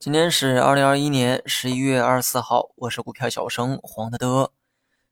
今天是二零二一年十一月二十四号，我是股票小生黄德德。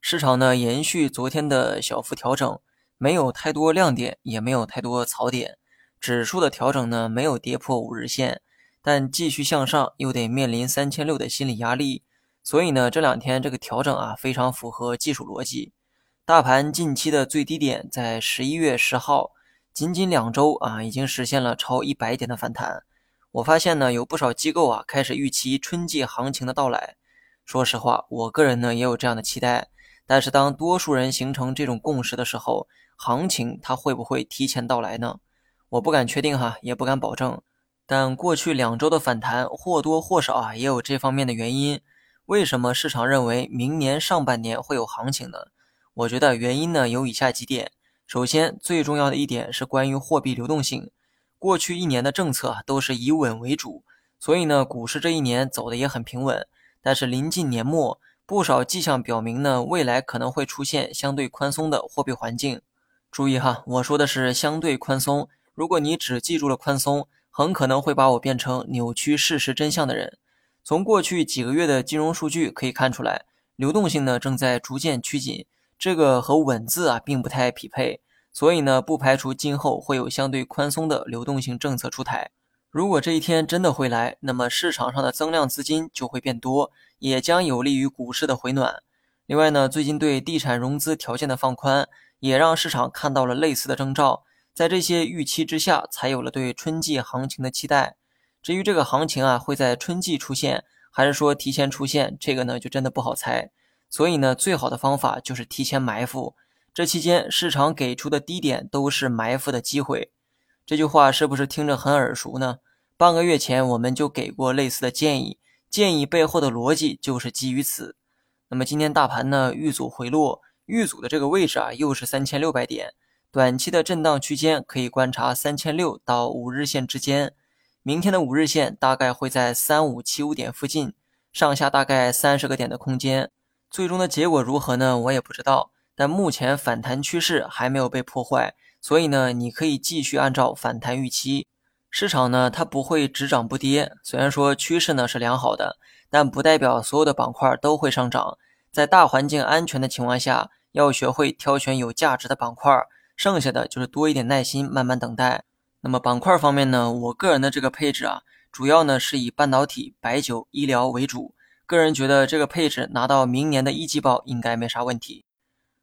市场呢延续昨天的小幅调整，没有太多亮点，也没有太多槽点。指数的调整呢没有跌破五日线，但继续向上又得面临三千六的心理压力。所以呢这两天这个调整啊非常符合技术逻辑。大盘近期的最低点在十一月十号，仅仅两周啊已经实现了超一百点的反弹。我发现呢，有不少机构啊开始预期春季行情的到来。说实话，我个人呢也有这样的期待。但是当多数人形成这种共识的时候，行情它会不会提前到来呢？我不敢确定哈，也不敢保证。但过去两周的反弹或多或少啊也有这方面的原因。为什么市场认为明年上半年会有行情呢？我觉得原因呢有以下几点。首先，最重要的一点是关于货币流动性。过去一年的政策都是以稳为主，所以呢，股市这一年走的也很平稳。但是临近年末，不少迹象表明呢，未来可能会出现相对宽松的货币环境。注意哈，我说的是相对宽松。如果你只记住了宽松，很可能会把我变成扭曲事实真相的人。从过去几个月的金融数据可以看出来，流动性呢正在逐渐趋紧，这个和稳字啊并不太匹配。所以呢，不排除今后会有相对宽松的流动性政策出台。如果这一天真的会来，那么市场上的增量资金就会变多，也将有利于股市的回暖。另外呢，最近对地产融资条件的放宽，也让市场看到了类似的征兆。在这些预期之下，才有了对春季行情的期待。至于这个行情啊，会在春季出现，还是说提前出现，这个呢，就真的不好猜。所以呢，最好的方法就是提前埋伏。这期间，市场给出的低点都是埋伏的机会。这句话是不是听着很耳熟呢？半个月前我们就给过类似的建议，建议背后的逻辑就是基于此。那么今天大盘呢，遇阻回落，遇阻的这个位置啊，又是三千六百点，短期的震荡区间可以观察三千六到五日线之间。明天的五日线大概会在三五七五点附近，上下大概三十个点的空间。最终的结果如何呢？我也不知道。但目前反弹趋势还没有被破坏，所以呢，你可以继续按照反弹预期。市场呢，它不会只涨不跌。虽然说趋势呢是良好的，但不代表所有的板块都会上涨。在大环境安全的情况下，要学会挑选有价值的板块，剩下的就是多一点耐心，慢慢等待。那么板块方面呢，我个人的这个配置啊，主要呢是以半导体、白酒、医疗为主。个人觉得这个配置拿到明年的一季报应该没啥问题。